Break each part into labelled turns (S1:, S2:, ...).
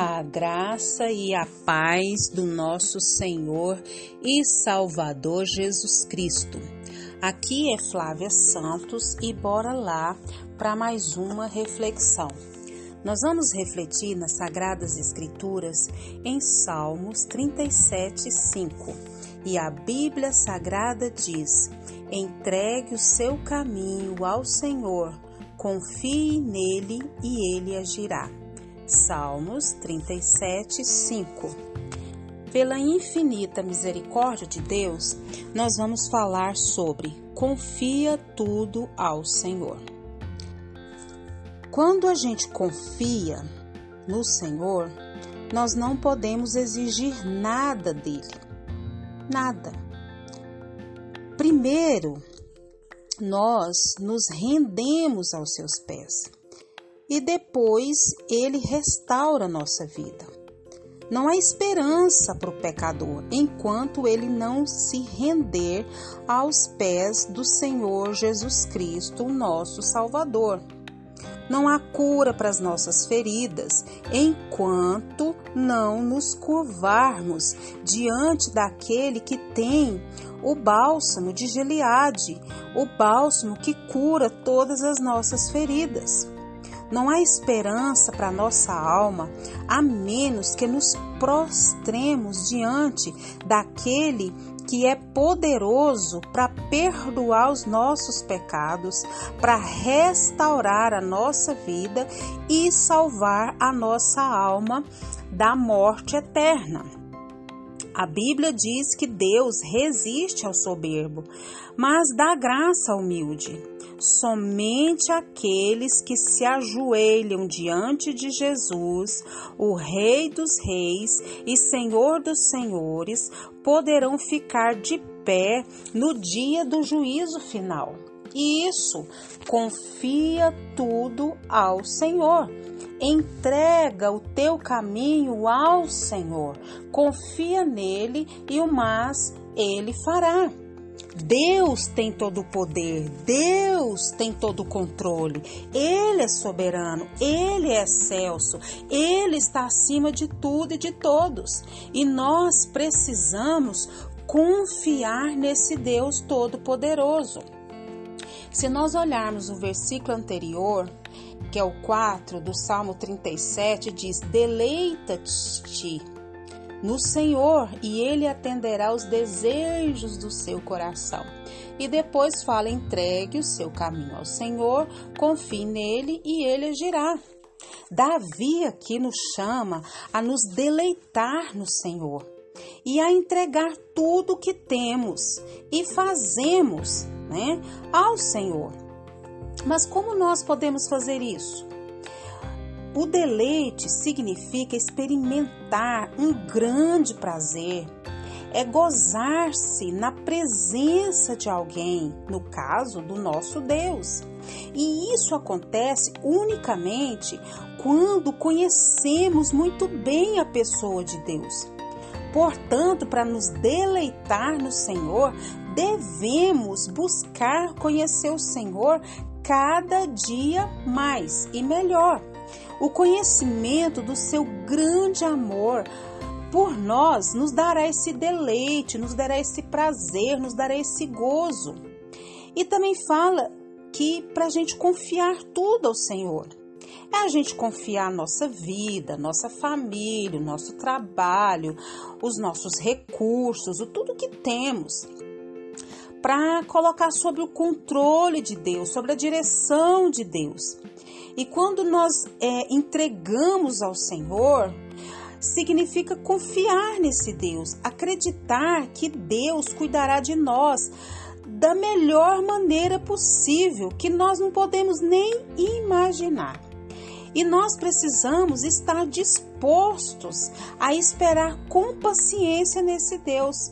S1: a graça e a paz do nosso Senhor e Salvador Jesus Cristo. Aqui é Flávia Santos e bora lá para mais uma reflexão. Nós vamos refletir nas Sagradas Escrituras em Salmos 37, 5. E a Bíblia Sagrada diz: Entregue o seu caminho ao Senhor, confie nele e ele agirá. Salmos 37, 5. Pela infinita misericórdia de Deus, nós vamos falar sobre confia tudo ao Senhor. Quando a gente confia no Senhor, nós não podemos exigir nada dele. Nada. Primeiro, nós nos rendemos aos seus pés e depois ele restaura nossa vida. Não há esperança para o pecador enquanto ele não se render aos pés do Senhor Jesus Cristo, nosso Salvador. Não há cura para as nossas feridas enquanto não nos curvarmos diante daquele que tem o bálsamo de Gileade, o bálsamo que cura todas as nossas feridas. Não há esperança para nossa alma a menos que nos prostremos diante daquele que é poderoso para perdoar os nossos pecados, para restaurar a nossa vida e salvar a nossa alma da morte eterna. A Bíblia diz que Deus resiste ao soberbo, mas dá graça ao humilde. Somente aqueles que se ajoelham diante de Jesus, o Rei dos Reis e Senhor dos Senhores, poderão ficar de pé no dia do juízo final. E isso, confia tudo ao Senhor. Entrega o teu caminho ao Senhor. Confia nele e o mais ele fará. Deus tem todo o poder, Deus tem todo o controle, Ele é soberano, Ele é excelso, Ele está acima de tudo e de todos. E nós precisamos confiar nesse Deus Todo-Poderoso. Se nós olharmos o versículo anterior, que é o 4 do Salmo 37, diz: Deleita-te no Senhor e Ele atenderá os desejos do seu coração. E depois fala: entregue o seu caminho ao Senhor, confie nele e Ele agirá. Davi aqui nos chama a nos deleitar no Senhor e a entregar tudo o que temos e fazemos né, ao Senhor. Mas como nós podemos fazer isso? O deleite significa experimentar um grande prazer, é gozar-se na presença de alguém, no caso do nosso Deus. E isso acontece unicamente quando conhecemos muito bem a pessoa de Deus. Portanto, para nos deleitar no Senhor, devemos buscar conhecer o Senhor cada dia mais e melhor o conhecimento do seu grande amor por nós nos dará esse deleite, nos dará esse prazer, nos dará esse gozo. E também fala que para a gente confiar tudo ao Senhor. É a gente confiar nossa vida, nossa família, nosso trabalho, os nossos recursos, o tudo que temos, para colocar sob o controle de Deus, sobre a direção de Deus. E quando nós é, entregamos ao Senhor, significa confiar nesse Deus, acreditar que Deus cuidará de nós da melhor maneira possível, que nós não podemos nem imaginar. E nós precisamos estar dispostos a esperar com paciência nesse Deus,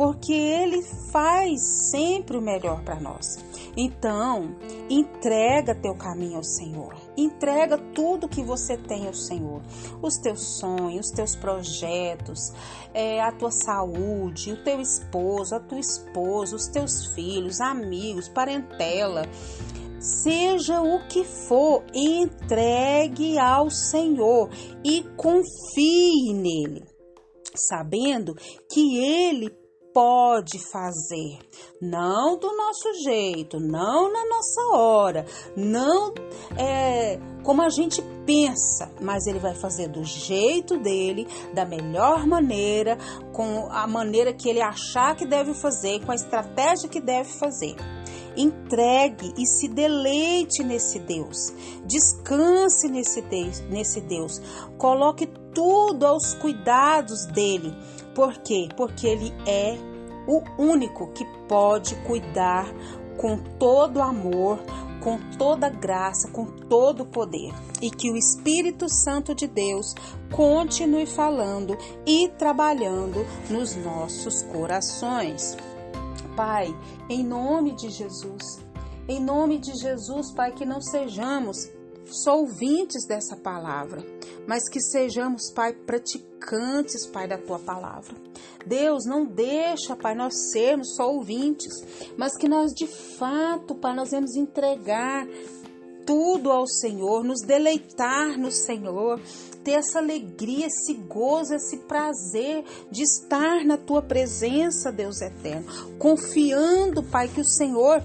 S1: porque Ele faz sempre o melhor para nós. Então, entrega teu caminho ao Senhor. Entrega tudo que você tem ao Senhor. Os teus sonhos, os teus projetos, é, a tua saúde, o teu esposo, a tua esposa, os teus filhos, amigos, parentela. seja o que for, entregue ao Senhor e confie nele, sabendo que ele pode fazer, não do nosso jeito, não na nossa hora, não é, como a gente pensa, mas ele vai fazer do jeito dele, da melhor maneira, com a maneira que ele achar que deve fazer, com a estratégia que deve fazer. Entregue e se deleite nesse Deus. Descanse nesse Deus, nesse Deus. Coloque tudo aos cuidados dele. Por quê? Porque ele é o único que pode cuidar com todo amor, com toda graça, com todo poder. E que o Espírito Santo de Deus continue falando e trabalhando nos nossos corações. Pai, em nome de Jesus, em nome de Jesus, Pai, que não sejamos só ouvintes dessa palavra, mas que sejamos, Pai, praticantes, Pai, da tua palavra. Deus, não deixa, Pai, nós sermos só ouvintes, mas que nós de fato, Pai, nós vamos entregar tudo ao Senhor, nos deleitar no Senhor, ter essa alegria, esse gozo, esse prazer de estar na tua presença, Deus eterno, confiando, Pai, que o Senhor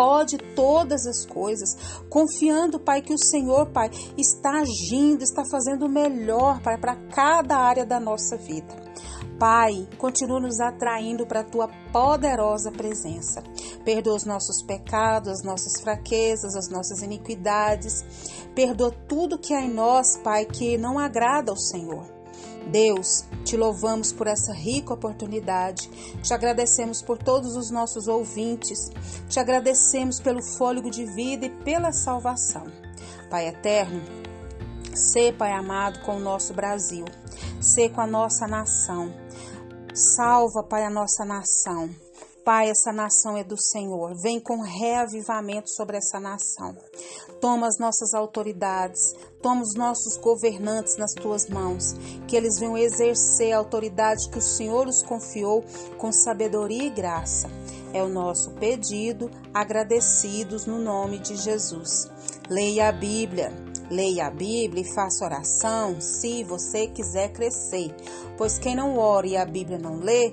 S1: pode todas as coisas, confiando, Pai, que o Senhor, Pai, está agindo, está fazendo o melhor, Pai, para cada área da nossa vida. Pai, continua nos atraindo para a tua poderosa presença. Perdoa os nossos pecados, as nossas fraquezas, as nossas iniquidades. Perdoa tudo que há em nós, Pai, que não agrada ao Senhor. Deus, te louvamos por essa rica oportunidade, te agradecemos por todos os nossos ouvintes, te agradecemos pelo fôlego de vida e pela salvação. Pai eterno, Sê, Pai amado, com o nosso Brasil, sê com a nossa nação. Salva, Pai, a nossa nação. Pai, essa nação é do Senhor. Vem com reavivamento sobre essa nação. Toma as nossas autoridades, toma os nossos governantes nas tuas mãos, que eles venham exercer a autoridade que o Senhor os confiou com sabedoria e graça. É o nosso pedido, agradecidos no nome de Jesus. Leia a Bíblia. Leia a Bíblia e faça oração se você quiser crescer, pois quem não ora e a Bíblia não lê,